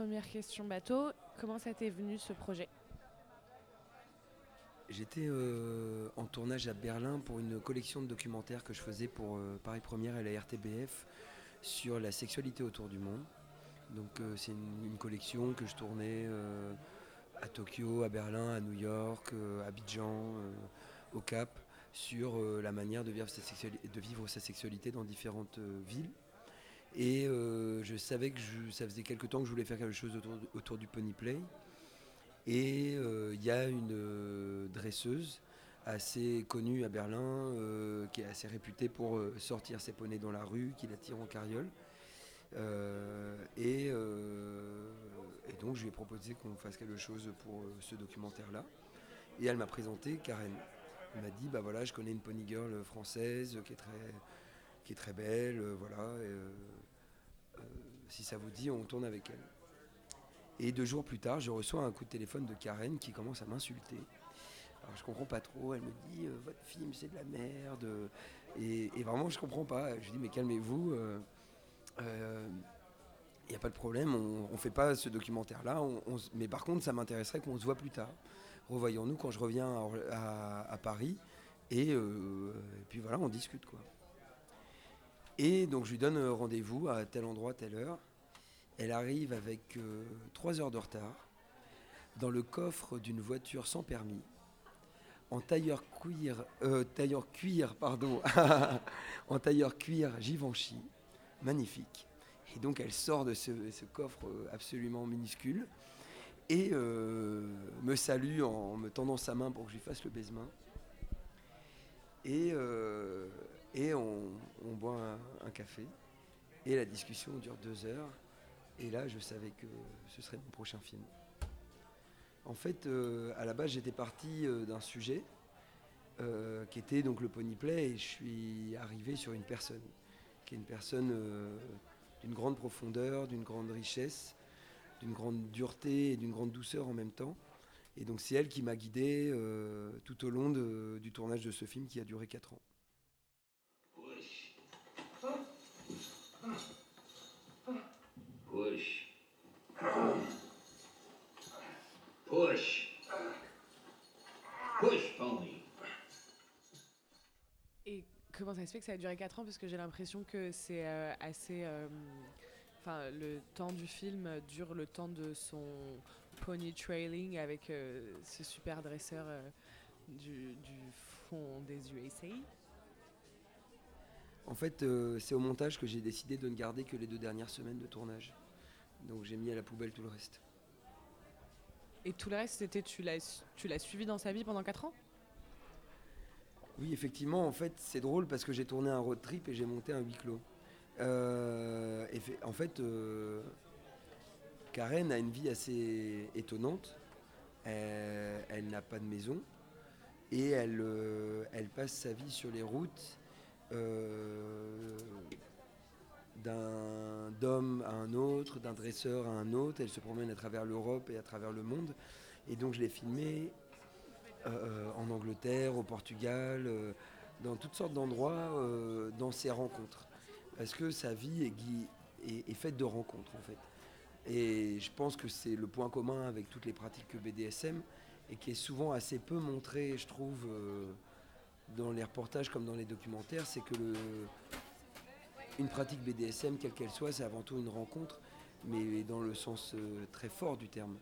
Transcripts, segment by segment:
première question bateau. Comment ça t'est venu ce projet? J'étais euh, en tournage à Berlin pour une collection de documentaires que je faisais pour euh, Paris Première et la RTBF sur la sexualité autour du monde. Donc euh, c'est une, collection que je tournais à Tokyo, à Berlin, à New York, à Abidjan, au Cap, sur la manière de vivre sa, sexualité dans différentes villes. Et euh, je savais que ça faisait quelque temps que je voulais faire quelque chose autour, du pony play. Et euh, il y a une euh, dresseuse assez connue à Berlin, qui est assez réputée pour sortir ses poneys dans la rue, qui la tire en carriole. Et, et donc je lui ai proposé qu'on fasse quelque chose pour ce documentaire-là. Et elle m'a présenté Karen. Elle m'a dit, bah voilà, je connais une pony girl française qui est très, qui est très belle, euh, voilà. euh, euh, si ça vous dit, on tourne avec elle. Et deux jours plus tard, je reçois un coup de téléphone de Karen qui commence à m'insulter. Alors je comprends pas trop. Elle me dit votre film c'est de la merde. Et, vraiment je comprends pas. Je dis mais calmez-vous. Il n'y a pas de problème. On, on fait pas ce documentaire là. mais par contre ça m'intéresserait qu'on se voit plus tard. Revoyons-nous quand je reviens à, Paris. Et, et puis voilà, on discute quoi. Et donc je lui donne euh, rendez-vous à tel endroit, telle heure. Elle arrive avec euh, trois heures de retard dans le coffre d'une voiture sans permis, en tailleur cuir, euh, tailleur cuir, pardon, en tailleur cuir Givenchy, magnifique. Et donc elle sort de ce, coffre euh, absolument minuscule et euh, me salue en me tendant sa main pour que je lui fasse le baisement. Et, et on, boit un, café. Et la discussion dure deux heures. Et là, je savais que ce serait mon prochain film. En fait, euh, à la base, j'étais parti euh, d'un sujet euh, qui était donc le pony play, et je suis arrivé sur une personne, qui est une personne d'une grande profondeur, d'une grande richesse, d'une grande dureté et d'une grande douceur en même temps. Et donc c'est elle qui m'a guidé tout au long du tournage de ce film qui a duré 4 ans. Comment ça se fait que ça a duré 4 ans Parce que j'ai l'impression que c'est euh, assez. euh, Enfin, le temps du film dure le temps de son pony trailing avec euh, ce super dresseur du, du fond des USA. En fait, c'est au montage que j'ai décidé de ne garder que les deux dernières semaines de tournage. Donc j'ai mis à la poubelle tout le reste. Et tout le reste, c'était tu l'as suivi dans sa vie pendant 4 ans? Oui, effectivement, en fait, c'est drôle parce que j'ai tourné un road trip et j'ai monté un huis clos. Euh, en fait, euh, Karen a une vie assez étonnante. Elle, elle n'a pas de maison et elle, euh, elle passe sa vie sur les routes euh, d'un d'homme à un autre, d'un dresseur à un autre. Elle se promène à travers l'Europe et à travers le monde. Et donc je l'ai filmée euh, en Angleterre, au Portugal, euh, dans toutes sortes d'endroits, euh, dans ses rencontres. Parce que sa vie est, faite de rencontres, en fait. Et je pense que c'est le point commun avec toutes les pratiques BDSM et qui est souvent assez peu montré, je trouve, euh, dans les reportages comme dans les documentaires, c'est que une pratique BDSM, quelle qu'elle soit, c'est avant tout une rencontre, mais dans le sens euh, très fort du terme.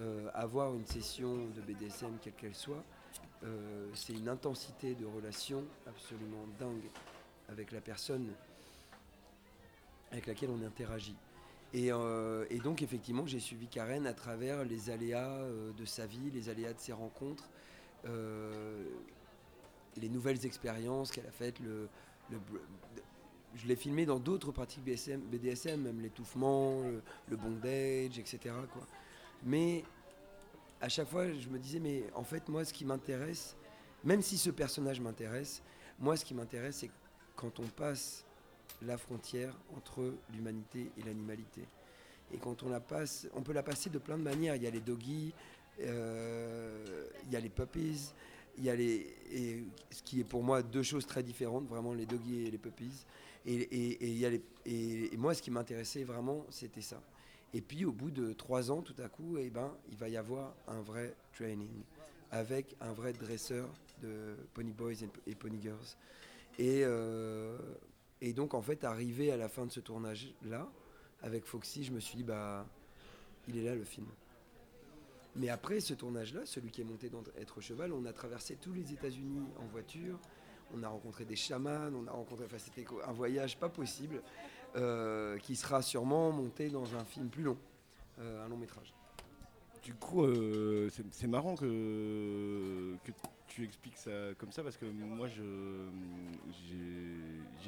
Euh, avoir une session de BDSM, quelle qu'elle soit, euh, c'est une intensité de relation absolument dingue avec la personne avec laquelle on interagit. Et, euh, donc effectivement, j'ai suivi Karen à travers les aléas de sa vie, les aléas de ses rencontres, les nouvelles expériences qu'elle a faites. Je l'ai filmé dans d'autres pratiques BDSM, même l'étouffement, le, bondage, etc. Mais à chaque fois, je me disais, mais en fait, moi, ce qui m'intéresse, même si ce personnage m'intéresse, moi, ce qui m'intéresse, c'est quand on passe la frontière entre l'humanité et l'animalité. Et quand on la passe, on peut la passer de plein de manières. Il y a les doggies, euh, il y a les puppies, il y a les, ce qui est pour moi deux choses très différentes, vraiment les doggies et les puppies. Et, et- il y a les- et moi, ce qui m'intéressait vraiment, c'était ça. Et puis au bout de trois ans, tout à coup, eh ben, il va y avoir un vrai training avec un vrai dresseur de Pony Boys et Pony Girls. Et, euh, et donc en fait, arrivé à la fin de ce tournage-là, avec Foxy, je me suis dit, bah, il est là le film. Mais après ce tournage-là, celui qui est monté dans Être Cheval, on a traversé tous les États-Unis en voiture. On a rencontré des chamans, on a rencontré, enfin c'était un voyage pas possible, qui sera sûrement monté dans un film plus long, euh, un long métrage. Du coup, euh, c'est marrant que, tu expliques ça comme ça parce que moi, j'ai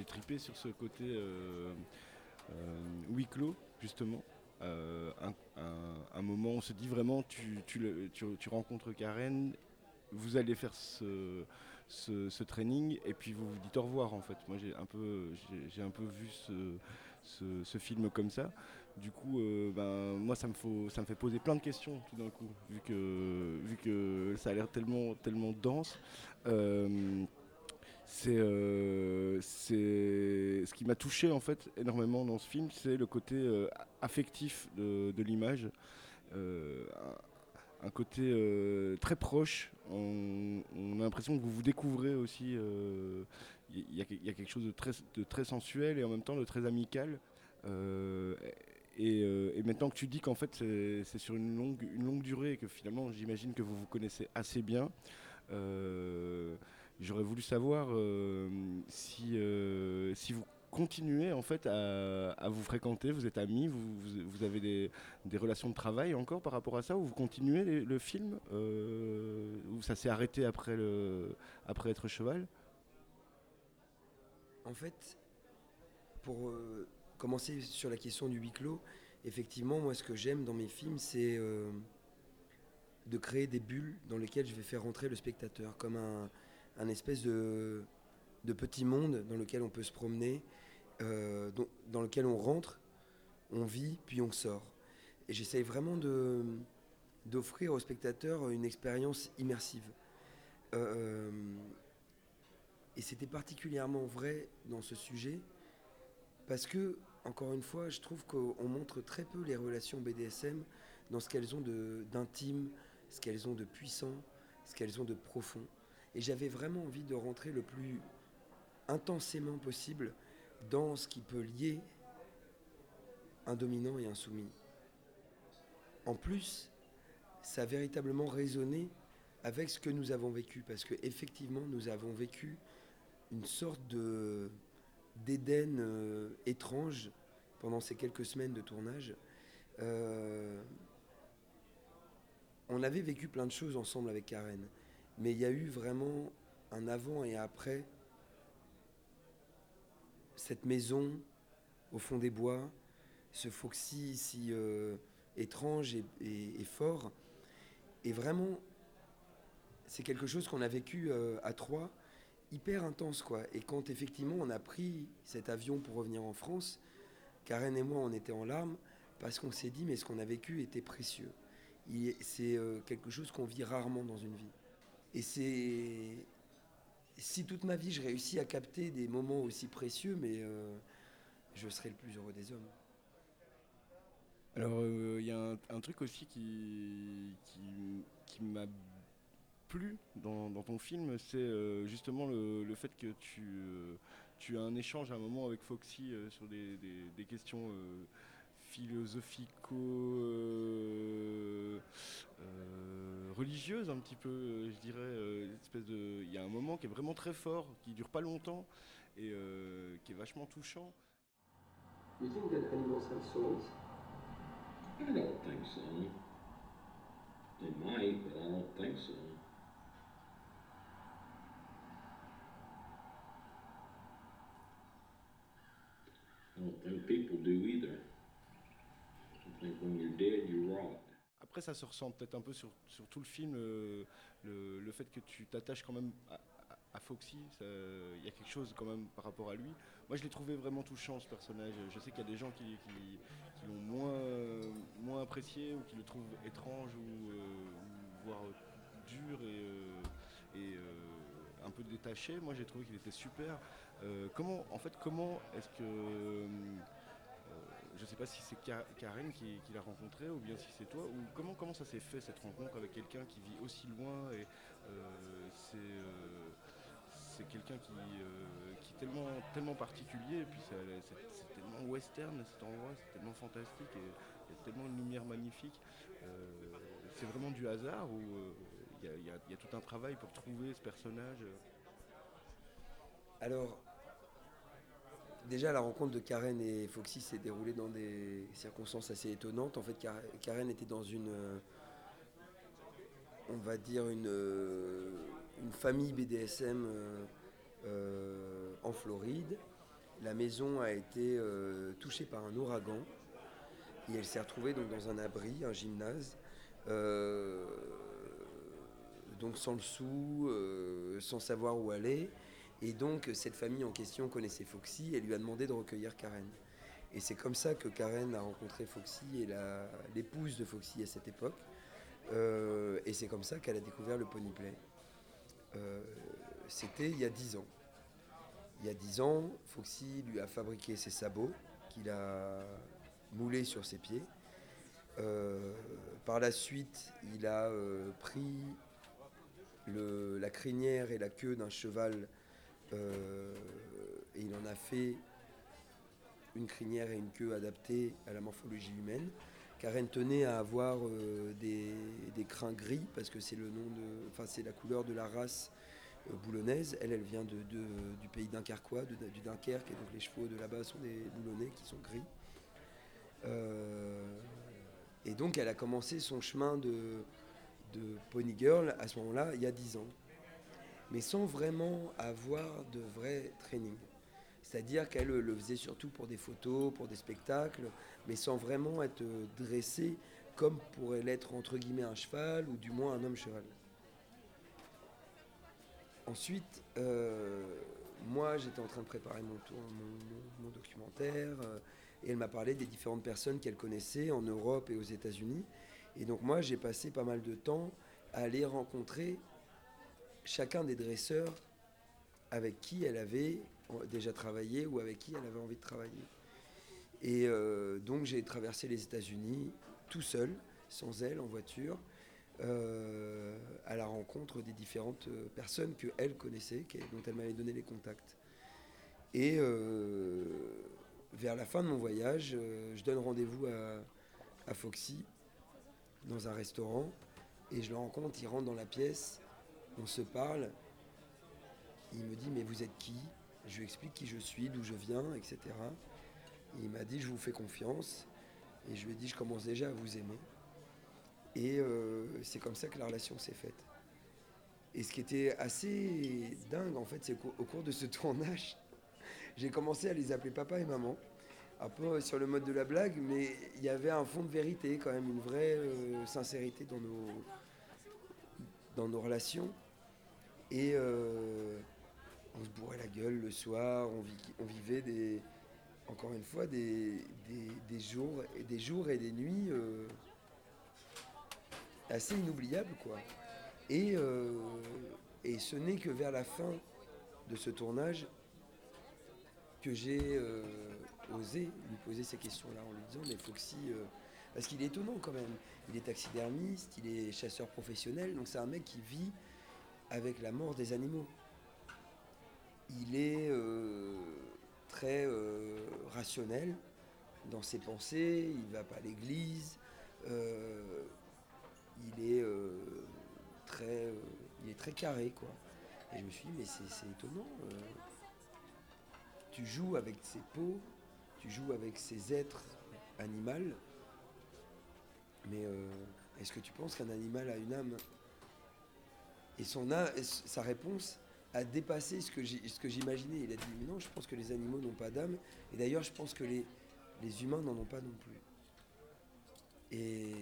tripé sur ce côté huis clos, justement. un, moment, on se dit vraiment, tu, rencontres Karen, vous allez faire ce, ce, training et puis vous vous dites au revoir en fait. Moi j'ai un peu, j'ai un peu vu ce, ce, film comme ça. Du coup, euh, ben, moi ça me, faut, ça me fait poser plein de questions tout d'un coup, vu que, vu que ça a l'air tellement, tellement dense. Euh, euh, c'est ce qui m'a touché en fait énormément dans ce film, c'est le côté affectif de, de l'image un côté euh, très proche. On, a l'impression que vous vous découvrez aussi. Il euh, y, a quelque chose de très, sensuel et en même temps de très amical. Euh, et, maintenant que tu dis qu'en fait c'est sur une longue, une longue durée et que finalement j'imagine que vous vous connaissez assez bien, j'aurais voulu savoir si, si vous continuez en fait à, vous fréquenter, vous êtes amis, vous, avez des, relations de travail encore par rapport à ça, ou vous continuez le film, euh, ou ça s'est arrêté après, être cheval? En fait, pour euh, commencer sur la question du huis clos, effectivement, moi ce que j'aime dans mes films, c'est euh, de créer des bulles dans lesquelles je vais faire rentrer le spectateur, comme un, espèce de petit monde dans lequel on peut se promener, euh, dans, lequel on rentre, on vit, puis on sort. Et j'essaye vraiment de, d'offrir aux spectateurs une expérience immersive. Euh, et c'était particulièrement vrai dans ce sujet, parce que, encore une fois, je trouve qu'on montre très peu les relations BDSM dans ce qu'elles ont d'intime, ce qu'elles ont de puissant, ce qu'elles ont de profond. Et j'avais vraiment envie de rentrer le plus intensément possible dans ce qui peut lier un dominant et un soumis. En plus, ça a véritablement résonné avec ce que nous avons vécu, parce que effectivement, nous avons vécu une sorte de d'Éden euh, étrange pendant ces quelques semaines de tournage. Euh, on avait vécu plein de choses ensemble avec Karen, mais il y a eu vraiment un avant et après cette maison au fond des bois, ce Foxy si euh, étrange et, fort. Et vraiment, c'est quelque chose qu'on a vécu euh, à trois, hyper intense quoi. Et quand effectivement on a pris cet avion pour revenir en France, Karen et moi on était en larmes parce qu'on s'est dit mais ce qu'on a vécu était précieux. C'est euh, quelque chose qu'on vit rarement dans une vie. Et c'est si toute ma vie je réussis à capter des moments aussi précieux, mais euh, je serai le plus heureux des hommes. Alors, euh, il y a un, truc aussi qui, qui, m'a plu dans, ton film, c'est euh, justement le, fait que tu, tu as un échange à un moment avec Foxy sur des, des questions philosophico euh, euh, religieuse un petit peu, euh, je dirais. espèce de, il y a un moment qui est vraiment très fort, qui dure pas longtemps et qui est vachement touchant. You think that animals have souls? I don't think so. They might, but I don't think so. I don't think people do either. Après, ça se ressent peut-être un peu sur, sur, tout le film, euh, le, le, fait que tu t'attaches quand même à, Foxy, il y a quelque chose quand même par rapport à lui. Moi, je l'ai trouvé vraiment touchant, ce personnage. Je sais qu'il y a des gens qui, qui, l'ont moins, moins apprécié ou qui le trouvent étrange ou, euh, voire dur et, euh, et un peu détaché. Moi, j'ai trouvé qu'il était super. comment, en fait, comment est-ce que je ne sais pas si c'est Karen qui, l'a rencontré ou bien si c'est toi. Comment, ça s'est fait cette rencontre avec quelqu'un qui vit aussi loin et c'est c'est quelqu'un qui, qui, est tellement, particulier puis c'est tellement western cet endroit, c'est tellement fantastique et il y a tellement une lumière magnifique. c'est vraiment du hasard ou il y, a tout un travail pour trouver ce personnage? Alors, déjà, la rencontre de Karen et Foxy s'est déroulée dans des circonstances assez étonnantes. En fait, Karen était dans une, on va dire, une, une famille BDSM euh, euh, en Floride. La maison a été euh, touchée par un ouragan et elle s'est retrouvée dans un abri, un gymnase donc sans le sou, euh, sans savoir où aller. Et donc cette famille en question connaissait Foxy et lui a demandé de recueillir Karen. Et c'est comme ça que Karen a rencontré Foxy et l'épouse de Foxy à cette époque. Euh, et c'est comme ça qu'elle a découvert le pony play. Euh, c'était il y a dix ans. Il y a dix ans, Foxy lui a fabriqué ses sabots qu'il a moulés sur ses pieds. par la suite, il a pris la crinière et la queue d'un cheval euh, et il en a fait une crinière et une queue adaptées à la morphologie humaine. Karen tenait à avoir euh, des, crins gris parce que c'est le nom de, enfin c'est la couleur de la race euh, boulonnaise. Elle, elle vient du pays dunkerquois, du Dunkerque, et donc les chevaux de là-bas sont des boulonnais qui sont gris. et donc elle a commencé son chemin de, de Pony Girl à ce moment-là, il y a 10 ans. Mais sans vraiment avoir de vrai training. C'est-à-dire qu'elle le faisait surtout pour des photos, pour des spectacles, mais sans vraiment être dressée comme pourrait l'être entre guillemets un cheval ou du moins un homme cheval. Ensuite, euh, moi j'étais en train de préparer mon, documentaire euh, et elle m'a parlé des différentes personnes qu'elle connaissait en Europe et aux États-Unis. Et donc moi, j'ai passé pas mal de temps à aller rencontrer chacun des dresseurs avec qui elle avait déjà travaillé ou avec qui elle avait envie de travailler. Et euh, donc j'ai traversé les États-Unis tout seul, sans elle, en voiture, euh, à la rencontre des différentes euh, personnes que elle connaissait, dont elle m'avait donné les contacts. Et vers la fin de mon voyage, je donne rendez-vous à Foxy dans un restaurant et je le rencontre, il rentre dans la pièce, on se parle, il me dit mais vous êtes qui? Je lui explique qui je suis, d'où je viens, etc. il m'a dit je vous fais confiance et je lui ai dit je commence déjà à vous aimer. Et euh, c'est comme ça que la relation s'est faite. Et ce qui était assez dingue en fait, c'est qu'au cours de ce tournage, j'ai commencé à les appeler papa et maman un peu sur le mode de la blague, mais il y avait un fond de vérité, quand même, une vraie euh, sincérité dans nos, dans nos relations. Et euh, on se bourrait la gueule le soir, on, vivait des, encore une fois des, jours, et des jours et des nuits euh, assez inoubliables, quoi. Et, et ce n'est que vers la fin de ce tournage que j'ai oser lui poser ces questions-là en lui disant mais Foxy, euh, parce qu'il est étonnant quand même, il est taxidermiste, il est chasseur professionnel, donc c'est un mec qui vit avec la mort des animaux. Il est euh, très euh, rationnel dans ses pensées, il va pas à l'église, il est très, il est très carré quoi. Et je me suis dit mais c'est étonnant. tu joues avec ses peaux, tu joues avec ces êtres animaux, mais euh, est-ce que tu penses qu'un animal a une âme? Et son sa réponse a dépassé ce que j'imaginais. Il a dit non, je pense que les animaux n'ont pas d'âme. Et d'ailleurs, je pense que les, les humains n'en ont pas non plus. Et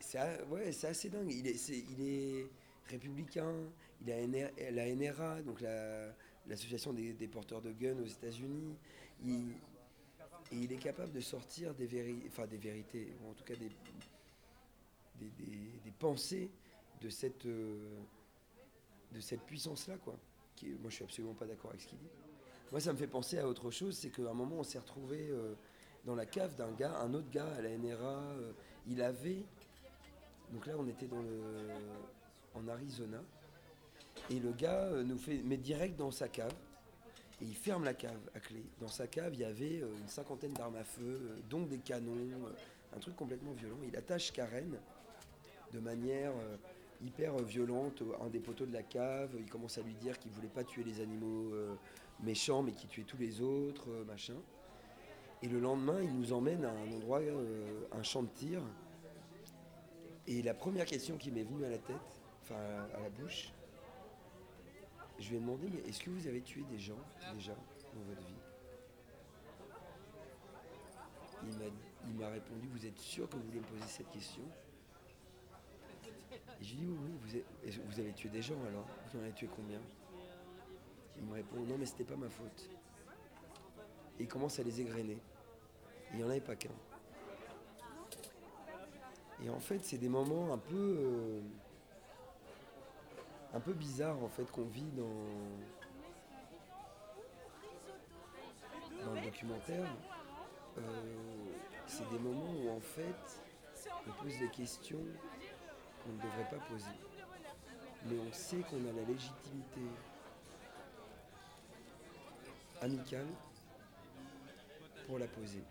c'est ouais, assez dingue. Il est, il est républicain, il a la NRA, donc l'association des, porteurs de guns aux États-Unis et il est capable de sortir des, enfin, des vérités, ou en tout cas des, des, pensées de cette, euh, de cette puissance-là. Quoi. Moi, je suis absolument pas d'accord avec ce qu'il dit. Moi, ça me fait penser à autre chose, c'est qu'à un moment, on s'est retrouvé euh, dans la cave d'un gars, un autre gars à la NRA. euh, il avait. Donc là, on était en Arizona. Et le gars nous fait, met direct dans sa cave. Et il ferme la cave à clé. Dans sa cave, il y avait euh, une cinquantaine d'armes à feu, euh, dont des canons, euh, un truc complètement violent. Il attache Karen de manière hyper violente à un des poteaux de la cave. Il commence à lui dire qu'il voulait pas tuer les animaux méchants, mais qu'il tuait tous les autres, machin. Et le lendemain, il nous emmène à un endroit, un champ de tir. Et la première question qui m'est venue à la tête, enfin à la bouche, je lui ai demandé, mais est-ce que vous avez tué des gens déjà dans votre vie? Il m'a, répondu, vous êtes sûr que vous voulez me poser cette question? Et je lui dit, oui, oui, vous avez tué des gens alors? Vous en avez tué combien? Il me répond, non mais c'était pas ma faute. Et il commence à les égrener. Il n'y en avait pas qu'un. Et en fait, c'est des moments un peu, euh, un peu bizarres en fait qu'on vit dans, dans le documentaire. Euh, c'est des moments où en fait, on pose des questions qu'on ne devrait pas poser. Mais on sait qu'on a la légitimité amicale pour la poser.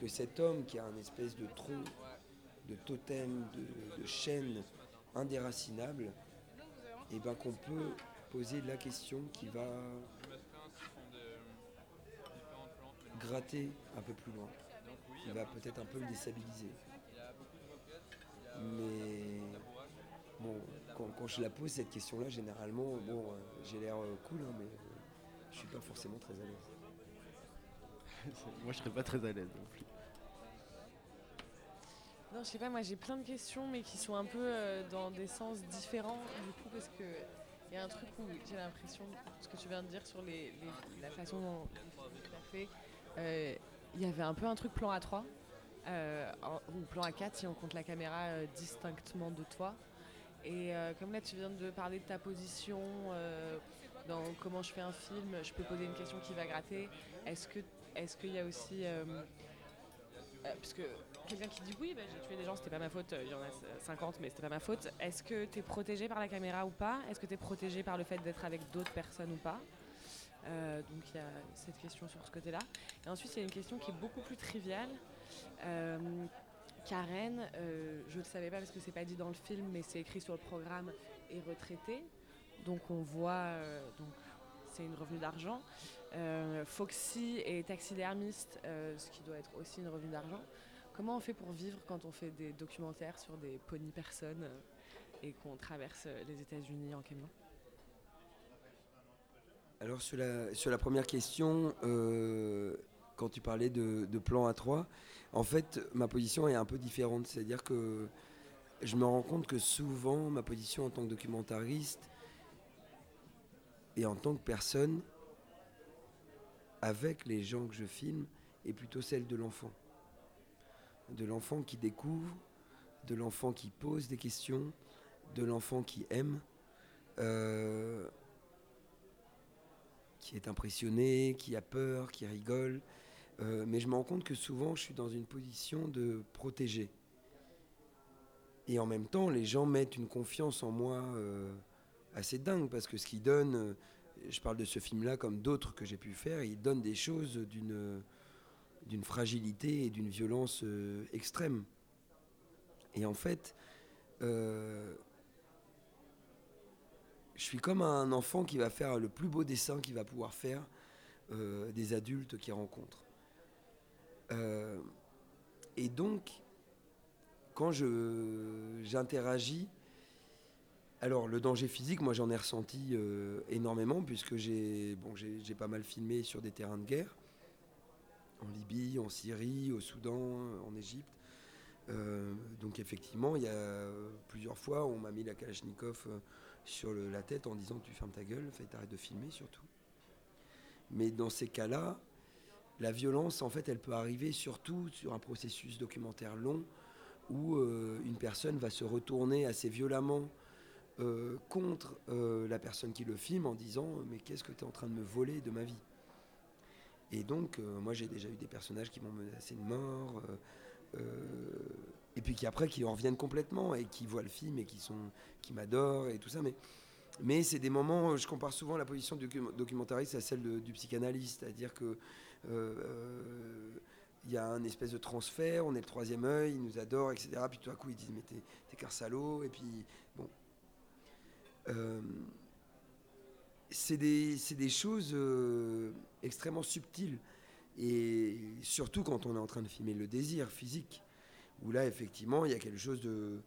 Que cet homme qui a un espèce de tronc, de totem, de chaîne indéracinable, et ben qu'on peut poser la question qui va gratter un peu plus loin, qui va peut-être un peu le déstabiliser. Mais bon, quand, quand je la pose cette question-là, généralement, bon, euh, j'ai l'air euh, cool, hein, mais euh, je suis pas forcément très à l'aise. Moi, je serais pas très à l'aise non plus. Non, je sais pas, moi j'ai plein de questions, mais qui sont un peu euh, dans des sens différents, du coup, parce que il y a un truc où j'ai l'impression, ce que tu viens de dire sur les, la façon dont tu as fait, euh, il y avait un peu un truc plan A3, euh, ou plan A4 si on compte la caméra distinctement de toi. Et comme là tu viens de parler de ta position, dans comment je fais un film, je peux poser une question qui va gratter. Est-ce est-ce qu'il y a aussi quelqu'un qui dit oui, bah, j'ai tué des gens, c'était pas ma faute, euh, il y en a euh, 50, mais c'était pas ma faute. Est-ce que tu es protégé par la caméra ou pas? Est-ce que tu es protégé par le fait d'être avec d'autres personnes ou pas? Euh, Donc il y a cette question sur ce côté-là. Et ensuite, il y a une question qui est beaucoup plus triviale. Euh, Karen, je ne savais pas parce que c'est pas dit dans le film, mais c'est écrit sur le programme, est retraitée. Donc on voit, donc c'est une revenu d'argent. Foxy est taxidermiste, ce qui doit être aussi une revenu d'argent. Comment on fait pour vivre quand on fait des documentaires sur des pony personnes euh, et qu'on traverse euh, les États-Unis en camion? Alors sur la, première question, euh, quand tu parlais de, de plan A3, en fait ma position est un peu différente. C'est-à-dire que je me rends compte que souvent ma position en tant que documentariste et en tant que personne avec les gens que je filme est plutôt celle de l'enfant. De l'enfant qui découvre, de l'enfant qui pose des questions, de l'enfant qui aime. Euh, qui est impressionné, qui a peur, qui rigole. Euh, mais je me rends compte que souvent, je suis dans une position de protéger. Et en même temps, les gens mettent une confiance en moi euh, assez dingue, parce que ce qu'ils donnent, je parle de ce film-là comme d'autres que j'ai pu faire, ils donnent des choses d'une d'une fragilité et d'une violence euh, extrême. Et en fait, euh, je suis comme un enfant qui va faire le plus beau dessin qu'il va pouvoir faire euh, des adultes qu'il rencontre. Et donc, quand j'interagis, alors le danger physique, moi j'en ai ressenti énormément puisque j'ai, bon, j'ai pas mal filmé sur des terrains de guerre, en Libye, en Syrie, au Soudan, en Égypte. Euh, donc effectivement, il y a plusieurs fois, on m'a mis la Kalachnikov euh, sur la tête en disant tu fermes ta gueule, t'arrêtes de filmer surtout. Mais dans ces cas-là, la violence, en fait, elle peut arriver surtout sur un processus documentaire long où euh, une personne va se retourner assez violemment contre la personne qui le filme en disant mais qu'est-ce que tu es en train de me voler de ma vie? Et donc, moi, j'ai déjà eu des personnages qui m'ont menacé de mort. et puis qui après qui en reviennent complètement et qui voient le film et qui sont qui m'adorent et tout ça mais mais c'est des moments, je compare souvent la position du documentariste à celle du psychanalyste, c'est-à-dire que il y a un espèce de transfert, on est le troisième œil, ils nous adorent, etc. Puis tout à coup, ils disent Mais t'es, t'es qu'un salaud. Et puis, bon. Euh, c'est, des, des choses euh, extrêmement subtiles. Et surtout quand on est en train de filmer le désir physique, où là, effectivement, il y a quelque chose de,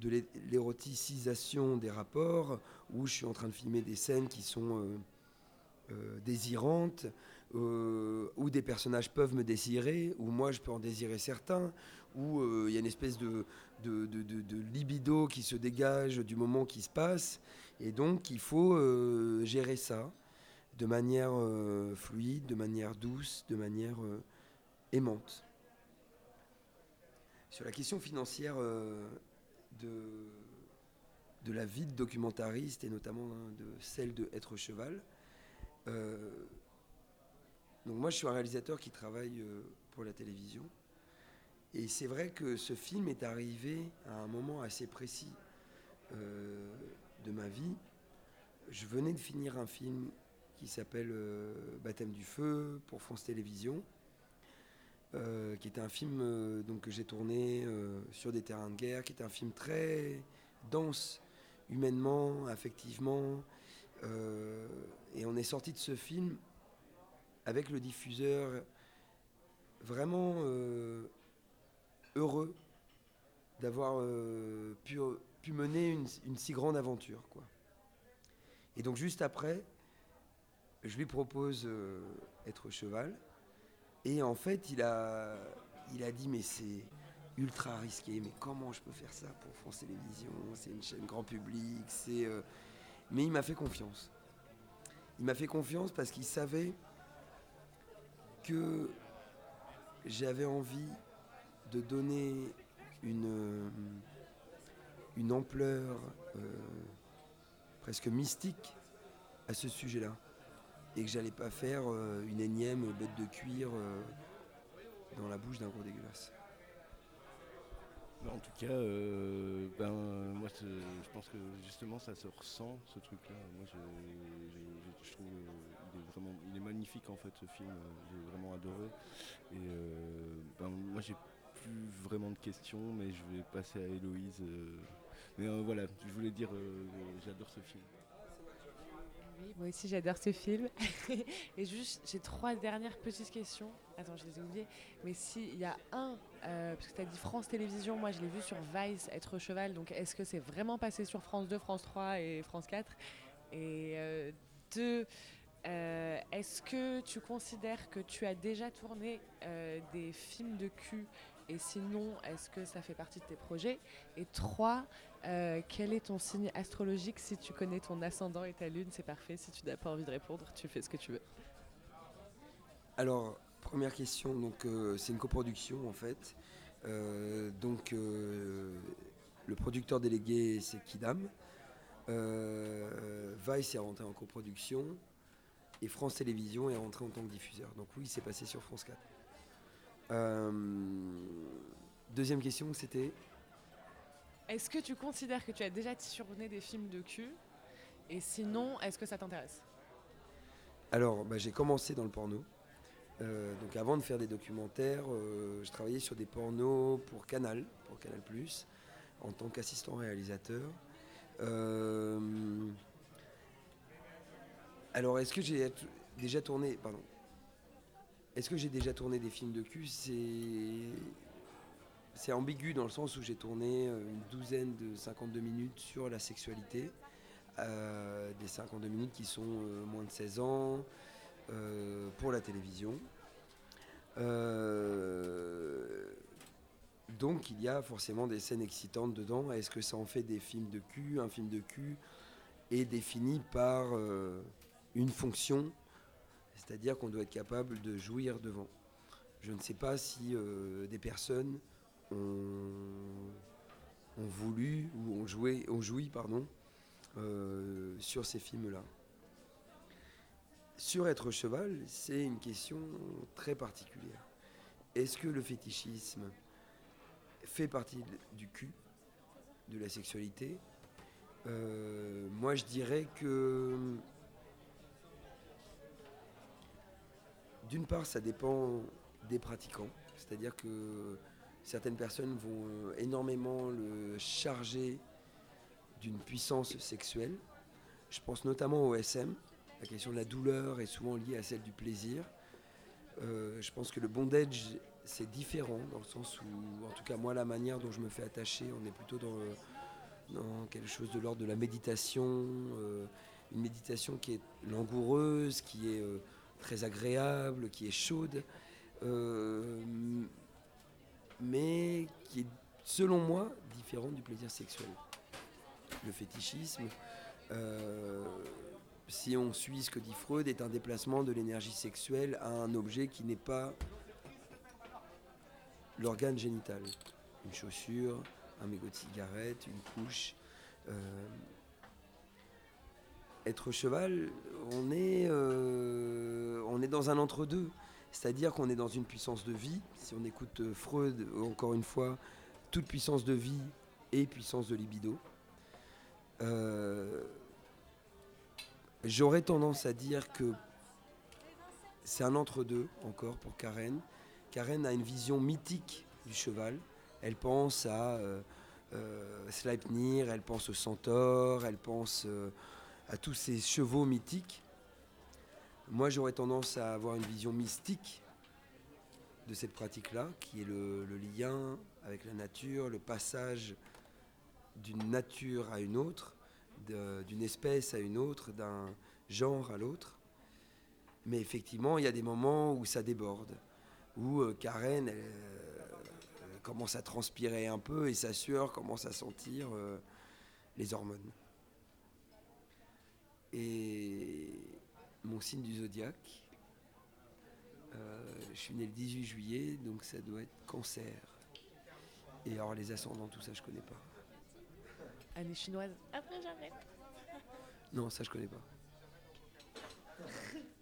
de l'éroticisation des rapports, où je suis en train de filmer des scènes qui sont euh, désirantes, euh, où des personnages peuvent me désirer, où moi je peux en désirer certains, où il y a une espèce de, de, libido qui se dégage du moment qui se passe. Et donc il faut euh, gérer ça de manière fluide, de manière douce, de manière aimante. Sur la question financière de, de la vie de documentariste et notamment hein, de celle de Être Cheval, donc moi, je suis un réalisateur qui travaille euh, pour la télévision. Et c'est vrai que ce film est arrivé à un moment assez précis euh, de ma vie. Je venais de finir un film qui s'appelle euh, Baptême du feu pour France Télévisions, qui était un film donc, que j'ai tourné sur des terrains de guerre, qui était un film très dense, humainement, affectivement. et on est sorti de ce film avec le diffuseur vraiment euh, heureux d'avoir euh, pu, pu, mener une, si grande aventure. Quoi. Et donc juste après, je lui propose euh, être cheval. Et en fait, il a, il a dit, mais c'est ultra risqué, mais comment je peux faire ça pour France Télévisions? C'est une chaîne grand public, c'est... Mais il m'a fait confiance. Il m'a fait confiance parce qu'il savait que j'avais envie de donner une, euh, une ampleur euh, presque mystique à ce sujet-là. Et que j'allais pas faire euh, une énième botte de cuir dans la bouche d'un gros dégueulasse. En tout cas, euh, ben, moi je pense que justement ça se ressent ce truc-là. Moi je, trouve il est magnifique en fait ce film, j'ai vraiment adoré. Et euh, ben, moi j'ai plus vraiment de questions, mais je vais passer à Héloïse. Euh. Mais voilà, je voulais dire j'adore ce film. Moi aussi j'adore ce film. et juste, j'ai trois dernières petites questions. Attends, je les ai oubliées. Mais s'il y a un, euh, parce que tu as dit France Télévisions, moi je l'ai vu sur Vice, Être Cheval. Donc est-ce que c'est vraiment passé sur France 2, France 3 et France 4 Et euh, deux, euh, est-ce que tu considères que tu as déjà tourné des films de cul? Et sinon, est-ce que ça fait partie de tes projets? Et trois, euh, quel est ton signe astrologique Si tu connais ton ascendant et ta lune, c'est parfait. Si tu n'as pas envie de répondre, tu fais ce que tu veux. Alors, première question, donc euh, c'est une coproduction en fait. Euh, donc le producteur délégué c'est Kidam. Vice est rentré en coproduction et France Télévisions est rentré en tant que diffuseur. Donc oui, c'est passé sur France 4. Euh, deuxième question, c'était Est-ce que tu considères que tu as déjà tourné des films de cul? Et sinon, est-ce que ça t'intéresse? Alors, bah, j'ai commencé dans le porno. Euh, donc avant de faire des documentaires, euh, je travaillais sur des pornos pour Canal, pour Canal+, en tant qu'assistant réalisateur. alors est-ce que j'ai déjà tourné, pardon, est-ce que j'ai déjà tourné des films de cul? C'est ambigu dans le sens où j'ai tourné euh, une douzaine de 52 minutes sur la sexualité. Euh, des 52 minutes qui sont euh, moins de 16 ans pour la télévision. donc il y a forcément des scènes excitantes dedans. Est-ce que ça en fait des films de cul Un film de cul est défini par une fonction c'est-à-dire qu'on doit être capable de jouir devant. Je ne sais pas si des personnes ont, voulu ou ont, joué, ont joui pardon, euh, sur ces films-là. sur être cheval, c'est une question très particulière. Est-ce que le fétichisme fait partie du cul, de la sexualité? Euh, Moi, je dirais que d'une part, ça dépend des pratiquants, c'est-à-dire que certaines personnes vont euh, énormément le charger d'une puissance sexuelle. Je pense notamment au SM. La question de la douleur est souvent liée à celle du plaisir. Euh, je pense que le bondage, c'est différent, dans le sens où, en tout cas moi, la manière dont je me fais attacher, on est plutôt dans, quelque chose de l'ordre de la méditation, euh, une méditation qui est langoureuse, qui est très agréable, qui est chaude, mais qui est, selon moi, différente du plaisir sexuel. Le fétichisme, euh, si on suit ce que dit Freud, est un déplacement de l'énergie sexuelle à un objet qui n'est pas l'organe génital. Une chaussure, un mégot de cigarette, une couche. Euh, être cheval, on est, euh, on est dans un entre-deux. C'est-à-dire qu'on est dans une puissance de vie. Si on écoute euh, Freud, encore une fois, toute puissance de vie et puissance de libido. Euh, J'aurais tendance à dire que c'est un entre-deux encore pour Karen. Karen a une vision mythique du cheval. Elle pense à euh, Sleipnir, elle pense au centaure, elle pense à tous ces chevaux mythiques. Moi, j'aurais tendance à avoir une vision mystique de cette pratique-là, qui est le, lien avec la nature, le passage d'une nature à une autre, d'une espèce à une autre, d'un genre à l'autre. Mais effectivement, il y a des moments où ça déborde, où euh, Karen elle, euh, commence à transpirer un peu et sa sueur commence à sentir euh, les hormones. Et mon signe du zodiaque. Euh, je suis né le 18 juillet, donc ça doit être cancer. Et alors les ascendants, tout ça, je connais pas. Année chinoise. Après, j'arrête. Non, ça, je connais pas.